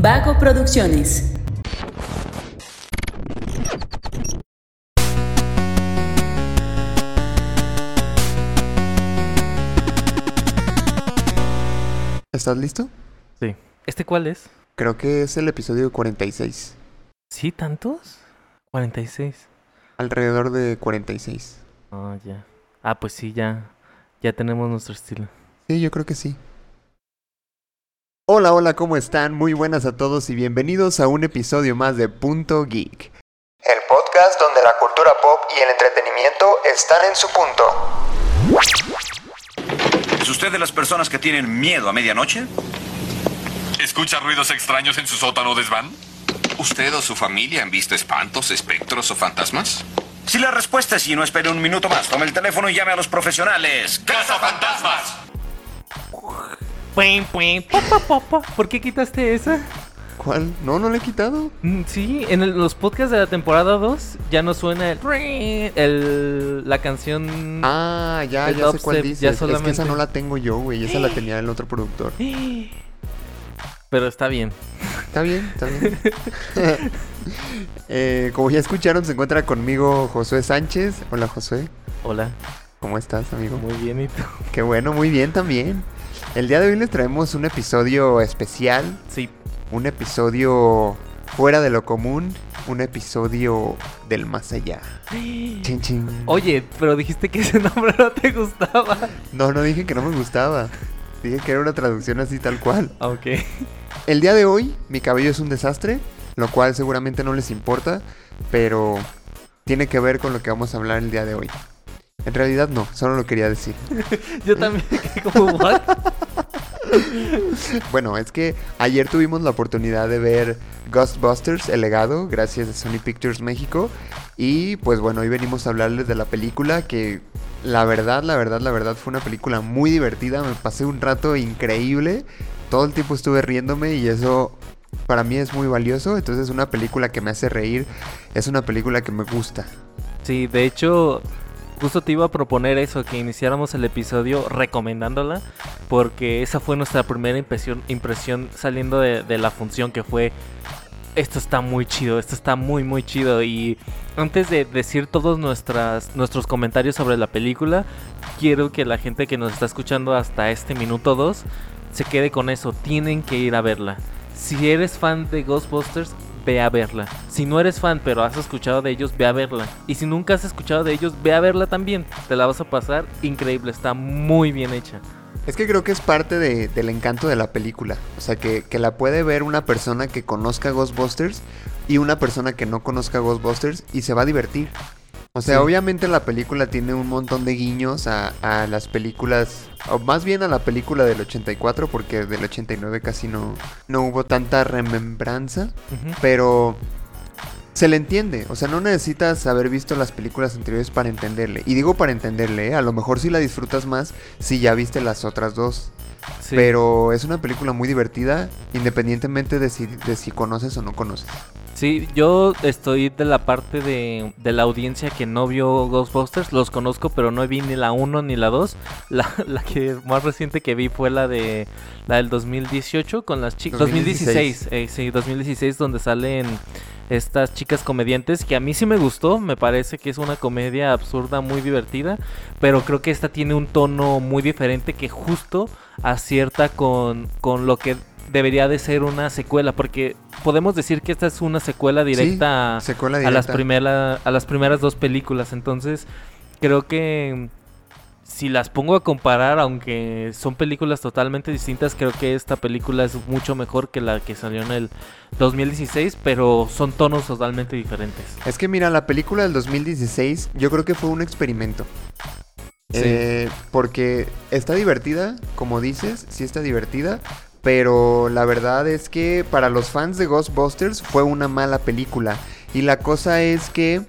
Vago Producciones. ¿Estás listo? Sí. ¿Este cuál es? Creo que es el episodio 46. ¿Sí, tantos? 46. Alrededor de 46. Ah, ya. Ah, pues sí, ya. Ya tenemos nuestro estilo. Sí, yo creo que sí. Hola, hola, ¿cómo están? Muy buenas a todos y bienvenidos a un episodio más de Punto Geek. El podcast donde la cultura pop y el entretenimiento están en su punto. ¿Es usted de las personas que tienen miedo a medianoche? ¿Escucha ruidos extraños en su sótano desván? ¿Usted o su familia han visto espantos, espectros o fantasmas? Si la respuesta es sí, no espere un minuto más. Tome el teléfono y llame a los profesionales. ¡Casa Fantasmas! ¿Por qué quitaste esa? ¿Cuál? No, no le he quitado. Mm, Sí, en el- los podcasts de la temporada 2 ya no suena el, el- la canción. Ah, ya, ya sé cuál dices. ya Es que esa no la tengo yo, güey. Esa la tenía el otro productor. Pero está bien. Está bien, está bien. Eh, como ya escucharon, se encuentra conmigo Josué Sánchez. Hola, Josué. Hola. ¿Cómo estás, amigo? Muy bien, ¿y tú? Qué bueno, muy bien también. El día de hoy les traemos un episodio especial, Sí. un episodio fuera de lo común, un episodio del más allá. Chin, chin. Oye, pero dijiste que ese nombre no te gustaba. No, no dije que no me gustaba. Dije que era una traducción así tal cual. Ah, Ok. El día de hoy, mi cabello es un desastre, lo cual seguramente no les importa, pero tiene que ver con lo que vamos a hablar el día de hoy. En realidad no, solo lo quería decir. Yo también como, ¿what? Bueno, es que ayer tuvimos la oportunidad de ver Ghostbusters, el legado, gracias a Sony Pictures México. Y pues bueno, hoy venimos a hablarles de la película que la verdad, la verdad, la verdad fue una película muy divertida. Me pasé un rato increíble. Todo el tiempo estuve riéndome y eso para mí es muy valioso. Entonces es una película que me hace reír. Es una película que me gusta. Sí, de hecho, justo te iba a proponer eso, que iniciáramos el episodio recomendándola, porque esa fue nuestra primera impresión, impresión saliendo de, la función que fue, esto está muy chido, esto está muy, muy chido. Y antes de decir todos nuestras, nuestros comentarios sobre la película, quiero que la gente que nos está escuchando hasta este minuto 2 se quede con eso, tienen que ir a verla. Si eres fan de Ghostbusters, ve a verla. Si no eres fan pero has escuchado de ellos, ve a verla. Y si nunca has escuchado de ellos, ve a verla también. Te la vas a pasar increíble, está muy bien hecha. Es que creo que es parte de- del encanto de la película. O sea, que, que la puede ver una persona que conozca Ghostbusters y una persona que no conozca Ghostbusters y se va a divertir. O sea, Sí. obviamente la película tiene un montón de guiños a, a las películas, o más bien a la película del 84, porque del 89 casi no, no hubo tanta remembranza, pero se le entiende. O sea, no necesitas haber visto las películas anteriores para entenderle. Y digo para entenderle, ¿eh? a lo mejor sí la disfrutas más si ya viste las otras dos. Sí. Pero es una película muy divertida, independientemente de si, de si conoces o no conoces. Sí, yo estoy de la parte de, de la audiencia que no vio Ghostbusters. Los conozco, pero no vi ni la 1 ni la 2. La, la que más reciente que vi fue la de la del 2018 con las chicas. 2016. 2016, eh, sí, 2016, donde salen estas chicas comediantes que a mí sí me gustó. Me parece que es una comedia absurda, muy divertida. Pero creo que esta tiene un tono muy diferente que justo acierta con, con lo que debería de ser una secuela. Porque podemos decir que esta es una secuela directa a- Secuela a directa. las, primera- a las primeras dos películas. Entonces, creo que si las pongo a comparar, aunque son películas totalmente distintas, creo que esta película es mucho mejor que la que salió en el 2016, pero son tonos totalmente diferentes. Es que mira, la película del 2016 yo creo que fue un experimento. Sí. Eh, porque está divertida, como dices, sí está divertida, pero la verdad es que para los fans de Ghostbusters fue una mala película. Y la cosa es que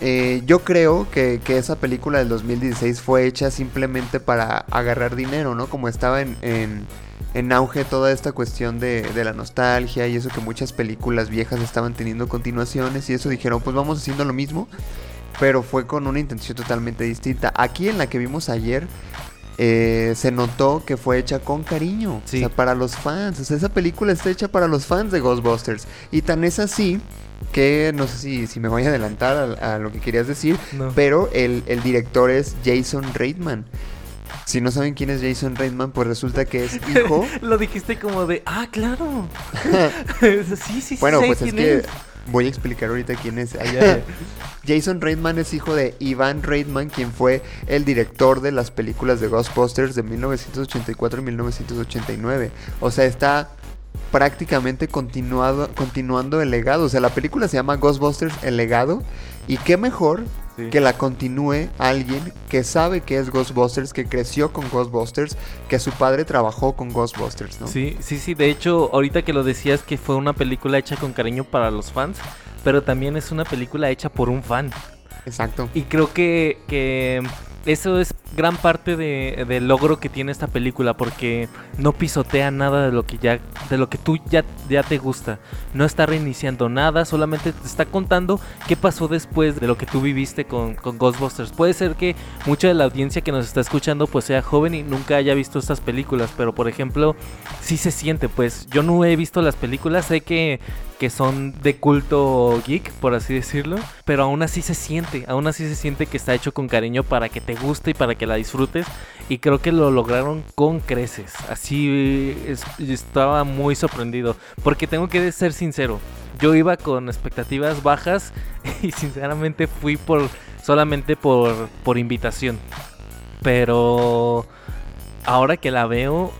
eh, yo creo que, que esa película del 2016 fue hecha simplemente para agarrar dinero, ¿no? Como estaba en, en, en auge toda esta cuestión de, de la nostalgia y eso que muchas películas viejas estaban teniendo continuaciones y eso dijeron, pues vamos haciendo lo mismo. pero fue con una intención totalmente distinta. Aquí en la que vimos ayer, eh, se notó que fue hecha con cariño. Sí. O sea, para los fans. O sea, esa película está hecha para los fans de Ghostbusters. Y tan es así que no sé si, si me voy a adelantar a, a lo que querías decir, No. pero el, el director es Jason Reitman. Si no saben quién es Jason Reitman, pues resulta que es hijo. Lo dijiste como de, ah, claro. sí, sí, sí. bueno, sé pues es que es. voy a explicar ahorita quién es. Jason Reitman es hijo de Ivan Reitman, quien fue el director de las películas de Ghostbusters de 1984 y 1989. O sea, está prácticamente continuado, continuando el legado. O sea, la película se llama Ghostbusters El legado. Y qué mejor Sí. que la continúe alguien que sabe que es Ghostbusters, que creció con Ghostbusters, que su padre trabajó con Ghostbusters, ¿no? Sí, sí, sí. De hecho, ahorita que lo decías que fue una película hecha con cariño para los fans, pero también es una película hecha por un fan. Exacto. Y creo que, que eso es gran parte de- del logro que tiene esta película porque no pisotea nada de lo que ya de lo que tú ya, ya te gusta. No está reiniciando nada, solamente te está contando qué pasó después de lo que tú viviste con, con Ghostbusters. Puede ser que mucha de la audiencia que nos está escuchando pues sea joven y nunca haya visto estas películas, pero por ejemplo, sí se siente, pues yo no he visto las películas, sé que que son de culto geek, por así decirlo, pero aún así se siente, aún así se siente que está hecho con cariño para que te guste y para que la disfrutes y creo que lo lograron con creces. Así es- estaba muy sorprendido, porque tengo que ser sincero, yo iba con expectativas bajas y sinceramente fui por solamente por por invitación. Pero ahora que la veo,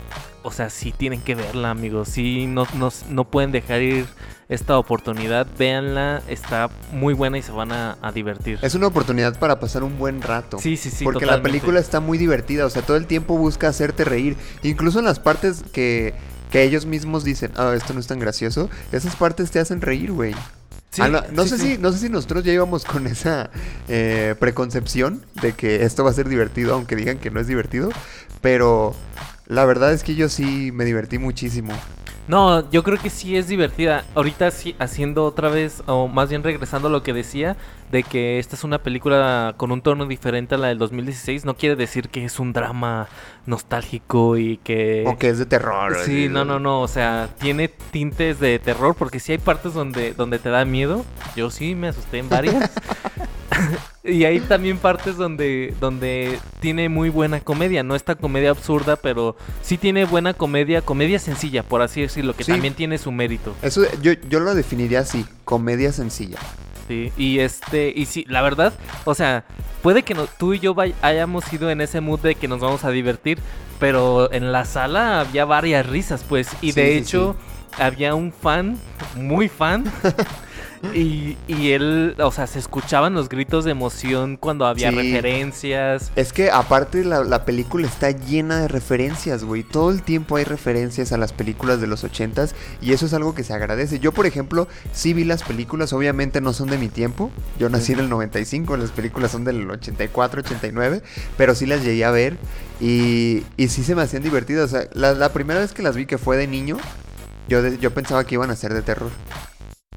o sea, sí tienen que verla, amigos. Sí, no, no, no pueden dejar ir esta oportunidad. Véanla, está muy buena y se van a, a divertir. Es una oportunidad para pasar un buen rato. Sí, sí, sí. Porque la película está muy divertida, o sea, todo el tiempo busca hacerte reír. Incluso en las partes que, que ellos mismos dicen, ah, esto no es tan gracioso, esas partes te hacen reír, güey. Sí, Ah, no no sí, sé sí. si no sé si nosotros ya íbamos con esa eh, preconcepción de que esto va a ser divertido, aunque digan que no es divertido, pero la verdad es que yo sí me divertí muchísimo. No, yo creo que sí es divertida. Ahorita sí, haciendo otra vez, o más bien regresando a lo que decía, de que esta es una película con un tono diferente a la del 2016, no quiere decir que es un drama nostálgico y que... O que es de terror. Sí, no, no, no, o sea, tiene tintes de terror porque sí hay partes donde, donde te da miedo. Yo sí me asusté en varias. y hay también partes donde, donde tiene muy buena comedia. No esta comedia absurda, pero sí tiene buena comedia, comedia sencilla, por así decirlo, que Sí. también tiene su mérito. Eso yo, yo lo definiría así, comedia sencilla. Sí, y este, y sí, la verdad, o sea, puede que no- tú y yo vay- hayamos ido en ese mood de que nos vamos a divertir, pero en la sala había varias risas, pues, y Sí, de sí, hecho había un fan, muy fan, y, y él, o sea, se escuchaban los gritos de emoción cuando había Sí. referencias. Es que aparte la, la película está llena de referencias, güey. Todo el tiempo hay referencias a las películas de los ochentas y eso es algo que se agradece. Yo, por ejemplo, sí vi las películas, obviamente no son de mi tiempo. Yo nací en el 95, las películas son del 84, 89, pero sí las llegué a ver y, y sí se me hacían divertidas. O sea, la, la primera vez que las vi que fue de niño, yo, de- yo pensaba que iban a ser de terror.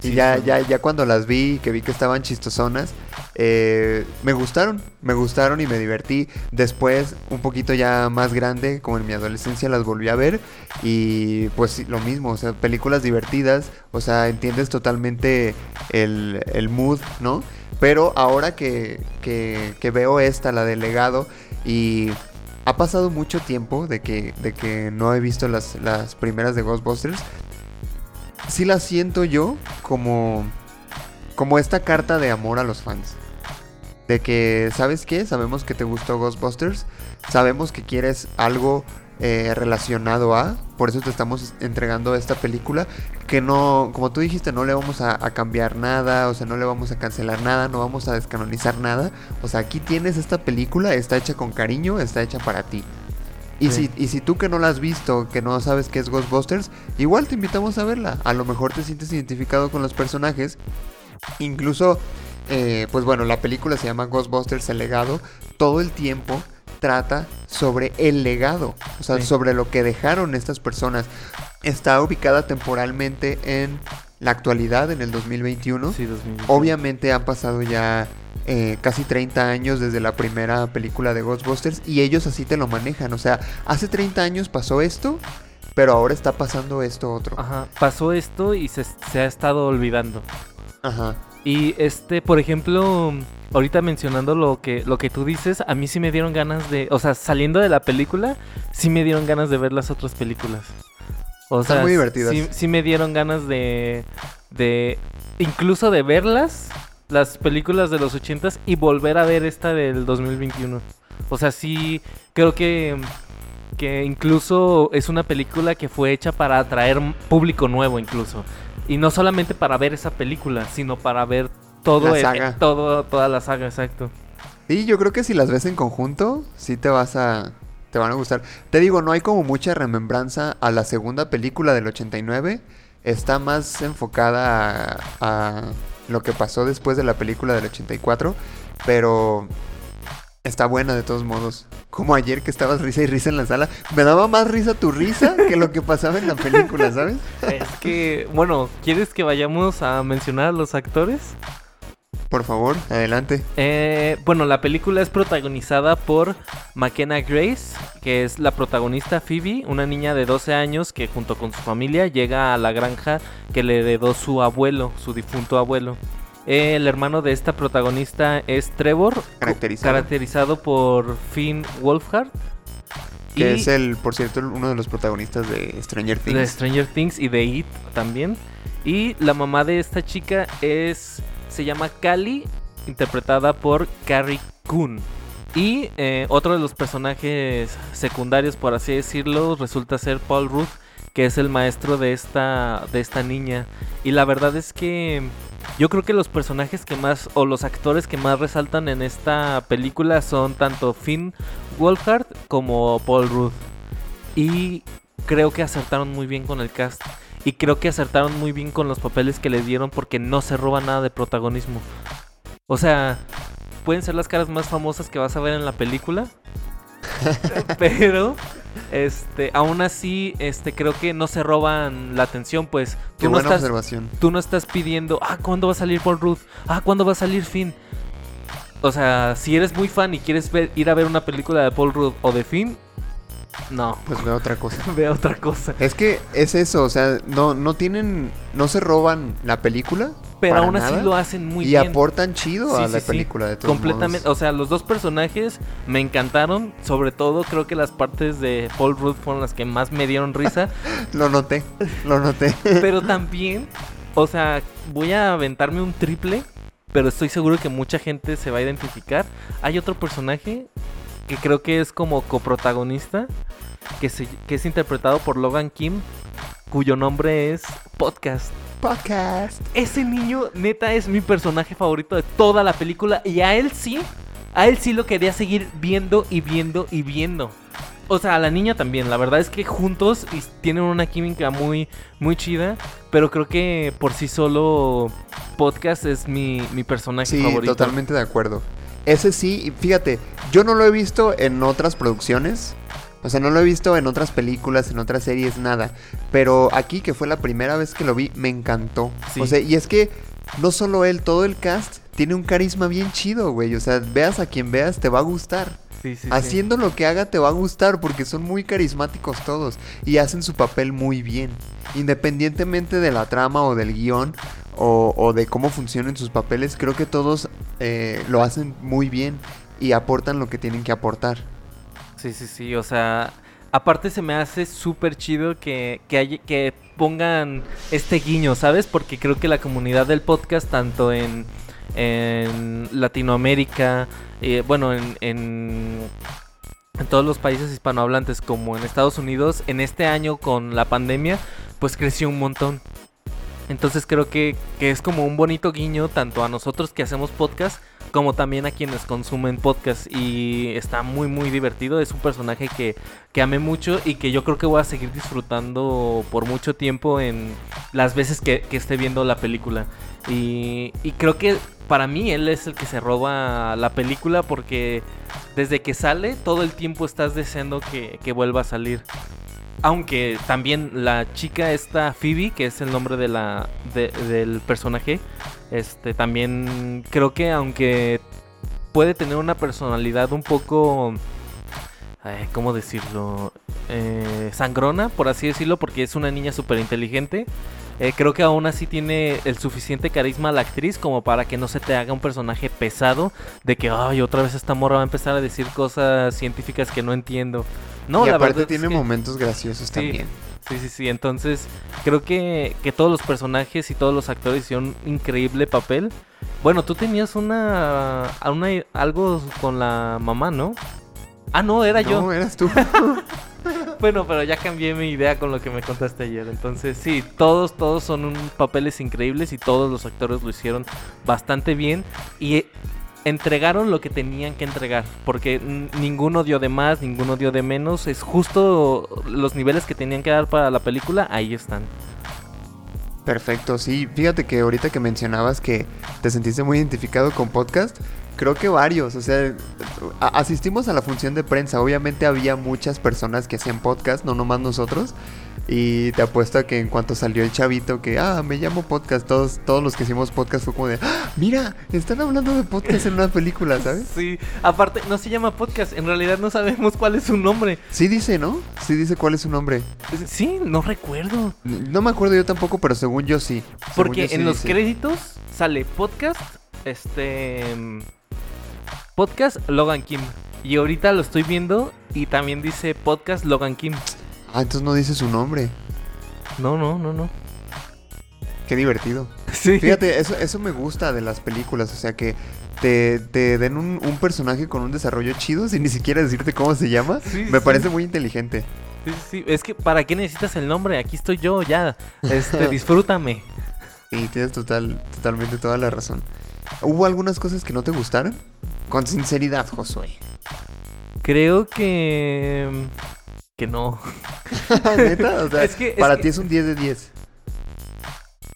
Y Sí, ya, ya, ya cuando las vi, que vi que estaban chistosonas, eh, me gustaron, me gustaron y me divertí. Después, un poquito ya más grande, como en mi adolescencia, las volví a ver. Y pues lo mismo, o sea, películas divertidas, o sea, entiendes totalmente el, el mood, ¿no? Pero ahora que, que, que veo esta, la del legado, y ha pasado mucho tiempo de que, de que no he visto las, las primeras de Ghostbusters. Sí las siento yo como, como esta carta de amor a los fans. De que, ¿sabes qué? Sabemos que te gustó Ghostbusters. Sabemos que quieres algo eh, relacionado a. Por eso te estamos entregando esta película. Que no, como tú dijiste, no le vamos a, a cambiar nada. O sea, no le vamos a cancelar nada. No vamos a descanonizar nada. O sea, aquí tienes esta película. Está hecha con cariño. Está hecha para ti. Y, Sí. si, y si tú que no la has visto, que no sabes qué es Ghostbusters, igual te invitamos a verla. A lo mejor te sientes identificado con los personajes. Incluso, eh, pues bueno, la película se llama Ghostbusters El legado. Todo el tiempo trata sobre el legado, o sea, Sí. sobre lo que dejaron estas personas. Está ubicada temporalmente en la actualidad, en el 2021. Sí, 2000. Obviamente han pasado ya eh, casi 30 años desde la primera película de Ghostbusters y ellos así te lo manejan. O sea, hace 30 años pasó esto, pero ahora está pasando esto otro. Ajá, pasó esto y se, se ha estado olvidando. Ajá. Y este, por ejemplo, ahorita mencionando lo que, lo que tú dices, a mí sí me dieron ganas de, o sea, saliendo de la película, sí me dieron ganas de ver las otras películas. O Están sea, muy divertidas. Sí, sí me dieron ganas de, de, incluso de verlas, las películas de los ochentas y volver a ver esta del 2021. O sea, sí, creo que, que incluso es una película que fue hecha para atraer público nuevo incluso. Y no solamente para ver esa película, sino para ver todo La el- saga. todo, toda la saga, exacto. Sí, yo creo que si las ves en conjunto, sí te vas a. te van a gustar. Te digo, no hay como mucha remembranza a la segunda película del 89. Está más enfocada a, a lo que pasó después de la película del 84. Pero está buena de todos modos. Como ayer que estabas risa y risa en la sala. Me daba más risa tu risa que lo que pasaba en la película, ¿sabes? Es que, bueno, ¿quieres que vayamos a mencionar a los actores? Por favor, adelante. Eh, bueno, la película es protagonizada por McKenna Grace, que es la protagonista Phoebe, una niña de 12 años que junto con su familia llega a la granja que le heredó su abuelo, su difunto abuelo. Eh, el hermano de esta protagonista es Trevor, Caracterizado. caracterizado por Finn Wolfhard. Que y es el, por cierto, uno de los protagonistas de Stranger Things. de Stranger Things y de It también. Y la mamá de esta chica es se llama Callie, interpretada por Carrie Coon. Y eh, otro de los personajes secundarios, por así decirlo, resulta ser Paul Ruth, que es el maestro de esta, de esta niña. Y la verdad es que yo creo que los personajes que más, o los actores que más resaltan en esta película son tanto Finn Wolfhard como Paul Ruth. Y creo que acertaron muy bien con el cast. Y creo que acertaron muy bien con los papeles que les dieron porque no se roba nada de protagonismo. O sea, pueden ser las caras más famosas que vas a ver en la película. pero, este, aún así, este, creo que no se roban la atención, pues Qué tú no, buena estás, observación. tú no estás pidiendo, ah, ¿cuándo va a salir Paul Ruth? Ah, ¿cuándo va a salir Finn? O sea, si eres muy fan y quieres ver, ir a ver una película de Paul Rudd o de Finn, no, Pues veo otra cosa. ve otra cosa. Es que es eso, o sea, no, no tienen, no se roban la película. Pero aún así nada, lo hacen muy y bien. aportan chido Sí, a sí, la sí. película de todos Completamente, modos. o sea, los dos personajes me encantaron. Sobre todo, creo que las partes de Paul Rudd fueron las que más me dieron risa. Lo noté, lo noté. pero también, o sea, voy a aventarme un triple. Pero estoy seguro que mucha gente se va a identificar. Hay otro personaje que creo que es como coprotagonista. Que, se- que es interpretado por Logan Kim. Cuyo nombre es Podcast. Podcast. Ese niño, neta, es mi personaje favorito de toda la película. Y a él sí, a él sí lo quería seguir viendo y viendo y viendo. O sea, a la niña también. La verdad es que juntos y tienen una química muy, muy chida. Pero creo que por sí solo Podcast es mi, mi personaje Sí, favorito. totalmente de acuerdo. Ese sí, fíjate, yo no lo he visto en otras producciones. O sea, no lo he visto en otras películas, en otras series, nada. Pero aquí, que fue la primera vez que lo vi, me encantó. Sí. O sea, y es que no solo él, todo el cast tiene un carisma bien chido, güey. O sea, veas a quien veas, te va a gustar. Sí, sí. Haciendo lo que haga te va a gustar porque son muy carismáticos todos y hacen su papel muy bien. Independientemente de la trama o del guion o, o de cómo funcionen sus papeles, creo que todos eh, lo hacen muy bien y aportan lo que tienen que aportar. Sí, sí, sí, o sea, aparte se me hace súper chido que, que, hay- que pongan este guiño, ¿sabes? Porque creo que la comunidad del podcast, tanto en, en Latinoamérica, eh, bueno, en, en, en todos los países hispanohablantes como en Estados Unidos, en este año con la pandemia, pues creció un montón. Entonces creo que, que es como un bonito guiño tanto a nosotros que hacemos podcast como también a quienes consumen podcast. Y está muy muy divertido, es un personaje que, que amé mucho y que yo creo que voy a seguir disfrutando por mucho tiempo en las veces que, esté viendo la película. Y, y creo que para mí él es el que se roba la película porque desde que sale todo el tiempo estás deseando que, que vuelva a salir. Aunque también la chica esta Phoebe, que es el nombre de la de- del personaje, este también creo que aunque puede tener una personalidad un poco... ay, ¿Cómo decirlo? Eh, sangrona, por así decirlo, porque es una niña súper inteligente. Eh, creo que aún así tiene el suficiente carisma la actriz como para que no se te haga un personaje pesado de que, ay, otra vez esta morra va a empezar a decir cosas científicas que no entiendo. No, y la aparte verdad es tiene que- momentos graciosos Sí. también. Sí, sí, sí. Entonces, creo que, que todos los personajes y todos los actores hicieron un increíble papel. Bueno, tú tenías una, a una algo con la mamá, ¿no? Ah, no, era no, yo. eras tú. Bueno, pero ya cambié mi idea con lo que me contaste ayer. Entonces, sí, todos, todos son papeles increíbles y todos los actores lo hicieron bastante bien. Y eh, entregaron lo que tenían que entregar. Porque ninguno dio de más, ninguno dio de menos. Es justo los niveles que tenían que dar para la película, ahí están. Perfecto, sí. Fíjate que ahorita que mencionabas que te sentiste muy identificado con podcast, creo que varios, o sea, asistimos a la función de prensa. Obviamente había muchas personas que hacían podcast, no nomás nosotros. Y te apuesto a que en cuanto salió el chavito que, ah, me llamo podcast, todos, todos los que hicimos podcast fue como de, "Ah, mira, están hablando de podcast en una película, ¿sabes? Sí, aparte, no se llama podcast. En realidad no sabemos cuál es su nombre. Sí dice, ¿no? Sí dice cuál es su nombre. Sí, no recuerdo. No me acuerdo yo tampoco, pero según yo sí. Según Porque yo sí en los dice. créditos sale podcast, este. Podcast Logan Kim. Y ahorita lo estoy viendo y también dice podcast Logan Kim. Ah, entonces no dice su nombre. No, no, no, no. Qué divertido. Sí. Fíjate, eso, eso me gusta de las películas, o sea que te, te den un, un personaje con un desarrollo chido sin ni siquiera decirte cómo se llama. Sí, me sí. parece muy inteligente. Sí, sí, sí. Es que, ¿para qué necesitas el nombre? Aquí estoy yo, ya. Este, disfrútame. Y tienes total, totalmente toda la razón. ¿Hubo algunas cosas que no te gustaron? Con sinceridad, Josué. Creo que. Que no. ¿Neta? O sea, Es que- es para que- ti es un 10 de 10.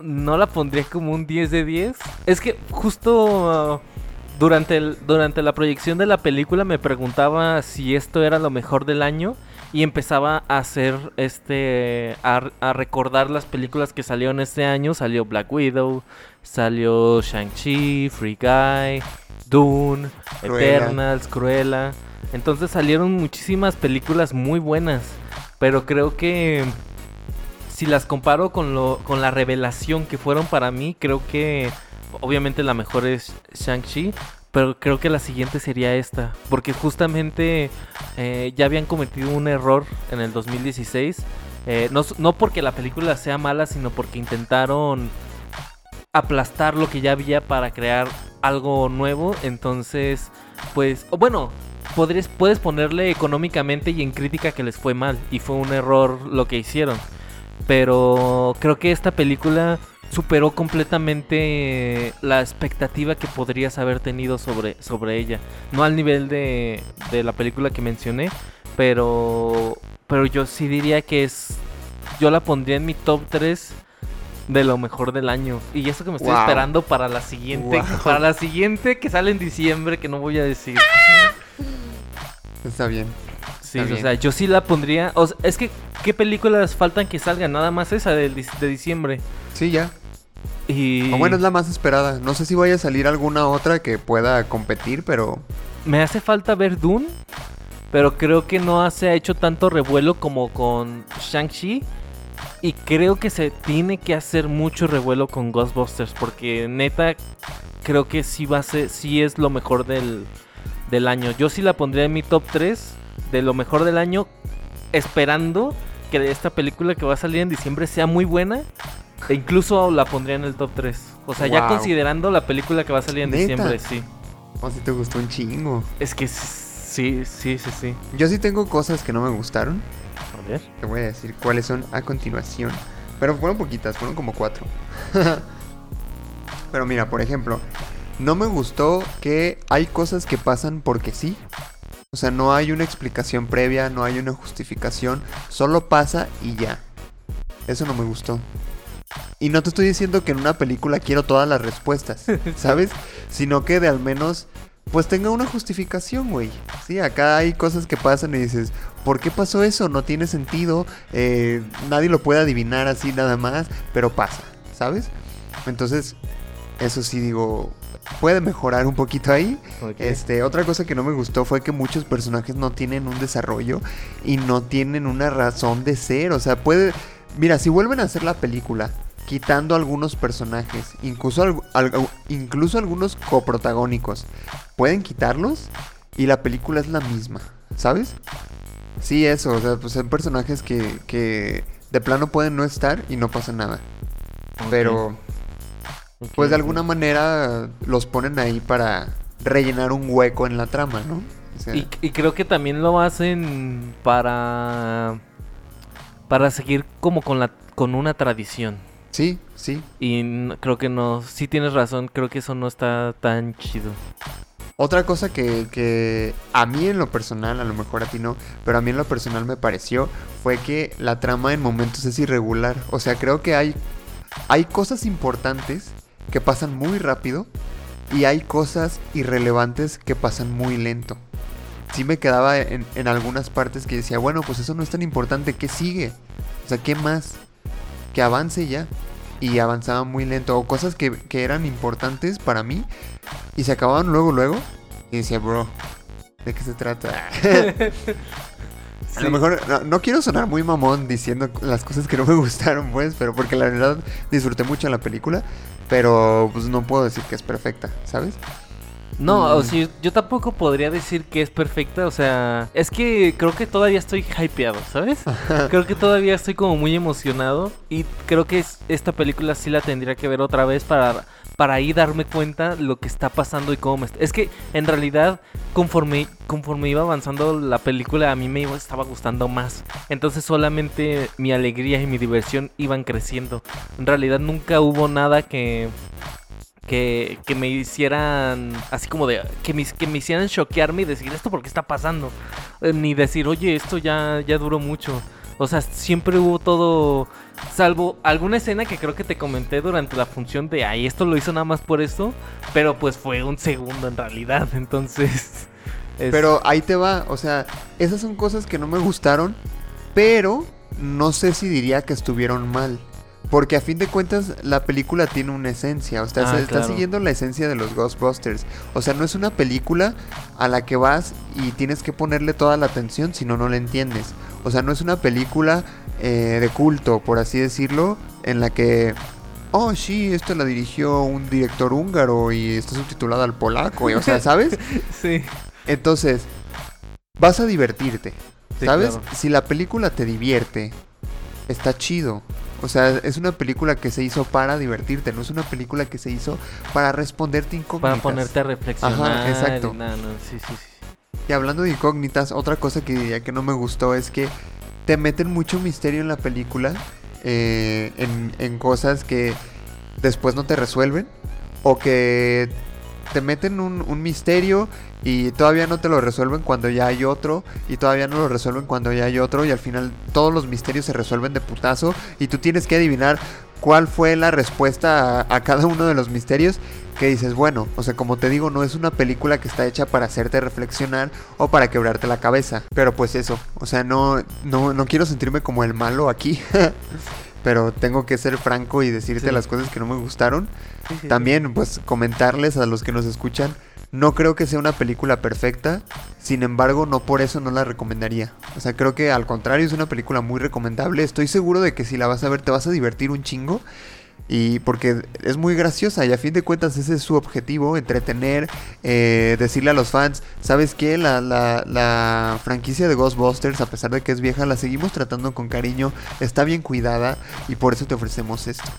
No la pondría como un 10 de 10. Es que justo uh, durante, el, durante la proyección de la película me preguntaba si esto era lo mejor del año. Y empezaba a hacer este. A, a recordar las películas que salieron este año. Salió Black Widow. Salió Shang-Chi, Free Guy, Dune, Cruella. Eternals, Cruella. Entonces salieron muchísimas películas muy buenas. Pero creo que si las comparo con, lo, con la revelación que fueron para mí, creo que obviamente la mejor es Shang-Chi, pero creo que la siguiente sería esta, porque justamente eh, ya habían cometido un error en el 2016, eh, no, no porque la película sea mala, sino porque intentaron aplastar lo que ya había para crear algo nuevo, entonces, pues, bueno, puedes ponerle económicamente y en crítica que les fue mal, y fue un error lo que hicieron. Pero creo que esta película superó completamente la expectativa que podrías haber tenido sobre, sobre ella. No al nivel de, de la película que mencioné, pero, pero yo sí diría que es... Yo la pondría en mi top 3 de lo mejor del año. Y eso que me estoy Wow. esperando para la siguiente. Wow. Para la siguiente que sale en diciembre, que no voy a decir. Está bien. Sí, Está o bien. sea, yo sí la pondría. O sea, es que, ¿qué películas faltan que salgan? Nada más esa dis- de, diciembre. Sí, ya. Y O bueno, es la más esperada. No sé si vaya a salir alguna otra que pueda competir, pero me hace falta ver Dune. Pero creo que no se ha hecho tanto revuelo como con Shang-Chi. Y creo que se tiene que hacer mucho revuelo con Ghostbusters. Porque neta, creo que sí va a ser, sí es lo mejor del, del año. Yo sí la pondría en mi top 3 de lo mejor del año. Esperando que esta película que va a salir en diciembre sea muy buena. E incluso la pondría en el top 3. O sea, ya considerando la película que va a salir en ¿Neta? diciembre, sí. o si te gustó un chingo. Es que sí, sí, sí, sí. Yo sí tengo cosas que no me gustaron. Te voy a decir cuáles son a continuación. Pero fueron poquitas, fueron como cuatro. Pero mira, por ejemplo, no me gustó que hay cosas que pasan porque sí. O sea, no hay una explicación previa, no hay una justificación, solo pasa y ya. Eso no me gustó. Y no te estoy diciendo que en una película quiero todas las respuestas, ¿sabes? Sino que de al menos, pues tenga una justificación, güey. Sí, acá hay cosas que pasan y dices, ¿por qué pasó eso? No tiene sentido, eh, nadie lo puede adivinar así nada más, pero pasa, ¿sabes? Entonces, eso sí digo, puede mejorar un poquito ahí. Este, otra cosa que no me gustó fue que muchos personajes no tienen un desarrollo y no tienen una razón de ser. O sea, puede. Mira, si vuelven a hacer la película, quitando algunos personajes, incluso, incluso algunos coprotagónicos, pueden quitarlos y la película es la misma, ¿sabes? Sí, eso, o sea, pues son personajes que, que de plano pueden no estar y no pasa nada. Pero, pues de alguna manera los ponen ahí para rellenar un hueco en la trama, ¿no? O sea, Y, y creo que también lo hacen para para seguir como con la con una tradición. Sí, sí. Y creo que no, sí tienes razón, creo que eso no está tan chido. Otra cosa que, que a mí en lo personal, a lo mejor a ti no, pero a mí en lo personal me pareció, fue que la trama en momentos es irregular. O sea, creo que hay, hay cosas importantes que pasan muy rápido y hay cosas irrelevantes que pasan muy lento. Sí me quedaba en, en algunas partes que decía, bueno, pues eso no es tan importante, ¿qué sigue? O sea, ¿qué más? Que avance ya. Y avanzaba muy lento. O cosas que, que eran importantes para mí y se acababan luego, luego. Y decía, bro, ¿de qué se trata? A lo mejor no, no quiero sonar muy mamón diciendo las cosas que no me gustaron, pues, pero porque la verdad disfruté mucho la película, pero pues no puedo decir que es perfecta, ¿sabes? No, o Mm. sea, yo tampoco podría decir que es perfecta, o sea, es que creo que todavía estoy hypeado, ¿sabes? creo que todavía estoy como muy emocionado y creo que es- esta película sí la tendría que ver otra vez para para ahí darme cuenta lo que está pasando y cómo me está... Es que en realidad conforme conforme iba avanzando la película a mí me iba, estaba gustando más. Entonces solamente mi alegría y mi diversión iban creciendo. En realidad nunca hubo nada que que, que me hicieran así como de que me, que me hicieran choquearme y decir esto porque está pasando Eh, ni decir oye esto ya ya duró mucho o sea siempre hubo todo salvo alguna escena que creo que te comenté durante la función de ay esto lo hizo nada más por esto pero pues fue un segundo en realidad entonces es- Pero ahí te va, o sea, esas son cosas que no me gustaron, pero no sé si diría que estuvieron mal. Porque a fin de cuentas la película tiene una esencia, o sea, Ah, se está claro. siguiendo la esencia de los Ghostbusters. O sea, no es una película a la que vas y tienes que ponerle toda la atención, si no, no la entiendes. O sea, no es una película eh, de culto, por así decirlo, en la que, oh, sí, esto la dirigió un director húngaro y está subtitulada al polaco, y, o sea, ¿sabes? sí Entonces, vas a divertirte. Sí, ¿Sabes? claro. Si la película te divierte, está chido. O sea, es una película que se hizo para divertirte, no es una película que se hizo para responderte incógnitas. para ponerte a reflexionar Ajá, exacto. nada, no, sí, sí, sí. Y hablando de incógnitas, otra cosa que diría que no me gustó es que te meten mucho misterio en la película, eh, en, en cosas que después no te resuelven, o que te meten un, misterio y todavía no te lo resuelven cuando ya hay otro, y todavía no lo resuelven cuando ya hay otro, y al final todos los misterios se resuelven de putazo, y tú tienes que adivinar cuál fue la respuesta a, a cada uno de los misterios que dices, bueno, o sea, como te digo, no es una película que está hecha para hacerte reflexionar o para quebrarte la cabeza. Pero pues eso, o sea, no, no, no quiero sentirme como el malo aquí. pero tengo que ser franco y decirte Sí. las cosas que no me gustaron. También, pues, comentarles a los que nos escuchan, no creo que sea una película perfecta, sin embargo, no por eso no la recomendaría. O sea, creo que al contrario es una película muy recomendable. Estoy seguro de que si la vas a ver te vas a divertir un chingo. Y porque es muy graciosa y a fin de cuentas ese es su objetivo, entretener, eh, decirle a los fans, ¿sabes qué? La, la, la franquicia de Ghostbusters, a pesar de que es vieja, la seguimos tratando con cariño, está bien cuidada y por eso te ofrecemos esto.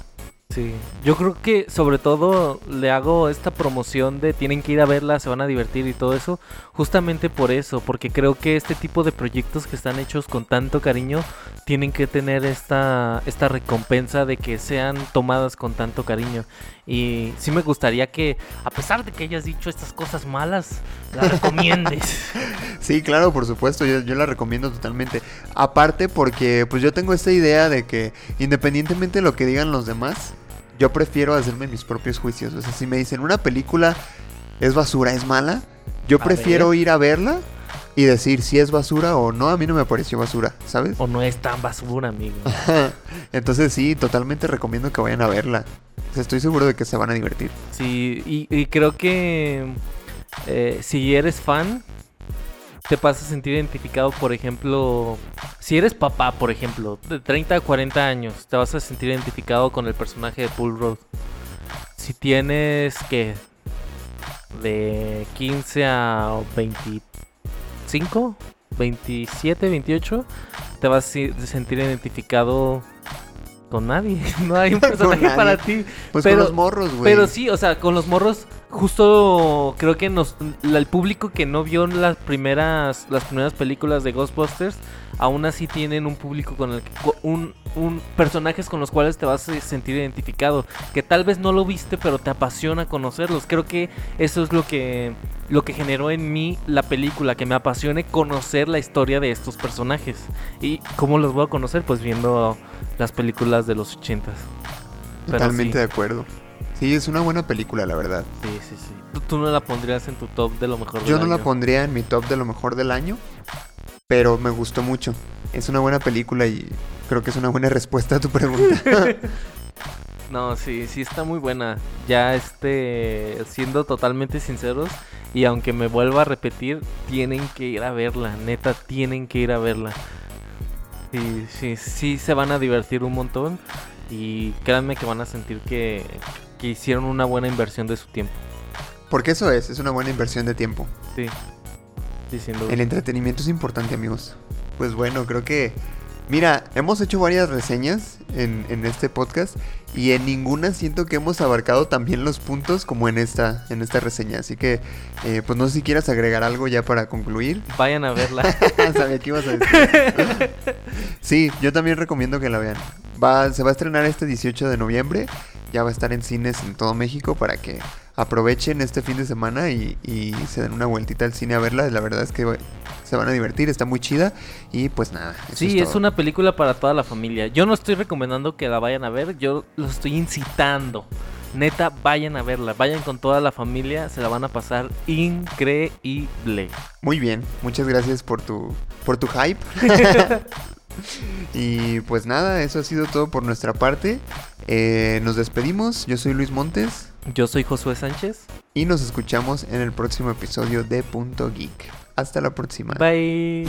Sí, yo creo que sobre todo le hago esta promoción de tienen que ir a verla, se van a divertir y todo eso, justamente por eso, porque creo que este tipo de proyectos que están hechos con tanto cariño tienen que tener esta, esta recompensa de que sean tomadas con tanto cariño. Y sí me gustaría que, a pesar de que hayas dicho estas cosas malas, la recomiendes. Sí, claro, por supuesto, yo, yo la recomiendo totalmente. Aparte porque pues yo tengo esta idea de que independientemente de lo que digan los demás, yo prefiero hacerme mis propios juicios. O sea, si me dicen una película es basura, es mala, yo A prefiero ver. ir a verla y decir si es basura o no, a mí no me pareció basura, ¿sabes? O no es tan basura, amigo. Entonces sí, totalmente recomiendo que vayan a verla. Estoy seguro de que se van a divertir. Sí, y, y creo que eh, si eres fan, te vas a sentir identificado, por ejemplo, si eres papá, por ejemplo, de 30 a 40 años, te vas a sentir identificado con el personaje de Paul Rudd. Si tienes, que De 15 a 25, 27, 28, te vas a sentir identificado con nadie. No hay un personaje para ti. Pues Pero- con los morros, güey. Pero sí, o sea, con los morros, justo creo que nos, la- el público que no vio las primeras, las primeras películas de Ghostbusters, aún así tienen un público con el que, un, un personajes con los cuales te vas a sentir identificado, que tal vez no lo viste, pero te apasiona conocerlos. Creo que eso es lo que, lo que generó en mí la película, que me apasione conocer la historia de estos personajes. ¿Y cómo los voy a conocer? Pues viendo las películas de los ochentas. Pero Totalmente sí. de acuerdo. Sí, es una buena película, la verdad. Sí, sí, sí. ¿Tú, tú no la pondrías en tu top de lo mejor Yo del no la año? pondría en mi top de lo mejor del año, pero me gustó mucho. Es una buena película y creo que es una buena respuesta a tu pregunta. No, sí, sí está muy buena. Ya este, siendo totalmente sinceros, y aunque me vuelva a repetir, tienen que ir a verla, neta, tienen que ir a verla. Sí, sí, sí se van a divertir un montón y créanme que van a sentir que, que hicieron una buena inversión de su tiempo. Porque eso es, es una buena inversión de tiempo. Sí, sí, sin duda. El entretenimiento es importante, amigos. Pues bueno, creo que... Mira, hemos hecho varias reseñas en, en este podcast y en ninguna siento que hemos abarcado también los puntos como en esta, en esta reseña. Así que, eh, pues no sé si quieras agregar algo ya para concluir. Vayan a verla. Sabía que ibas a decir. sí, yo también recomiendo que la vean. Va, se va a estrenar este 18 de noviembre. Ya va a estar en cines en todo México para que aprovechen este fin de semana y, y se den una vueltita al cine a verla. La verdad es que se van a divertir, está muy chida. Y pues nada. Sí, es todo. una película para toda la familia. Yo no estoy recomendando que la vayan a ver, yo los estoy incitando. Neta, vayan a verla, vayan con toda la familia, se la van a pasar increíble. Muy bien, muchas gracias por tu, por tu hype. y pues nada, eso ha sido todo por nuestra parte. Eh, nos despedimos, yo soy Luis Montes. Yo soy Josué Sánchez. y nos escuchamos en el próximo episodio de Punto Geek. Hasta la próxima. Bye.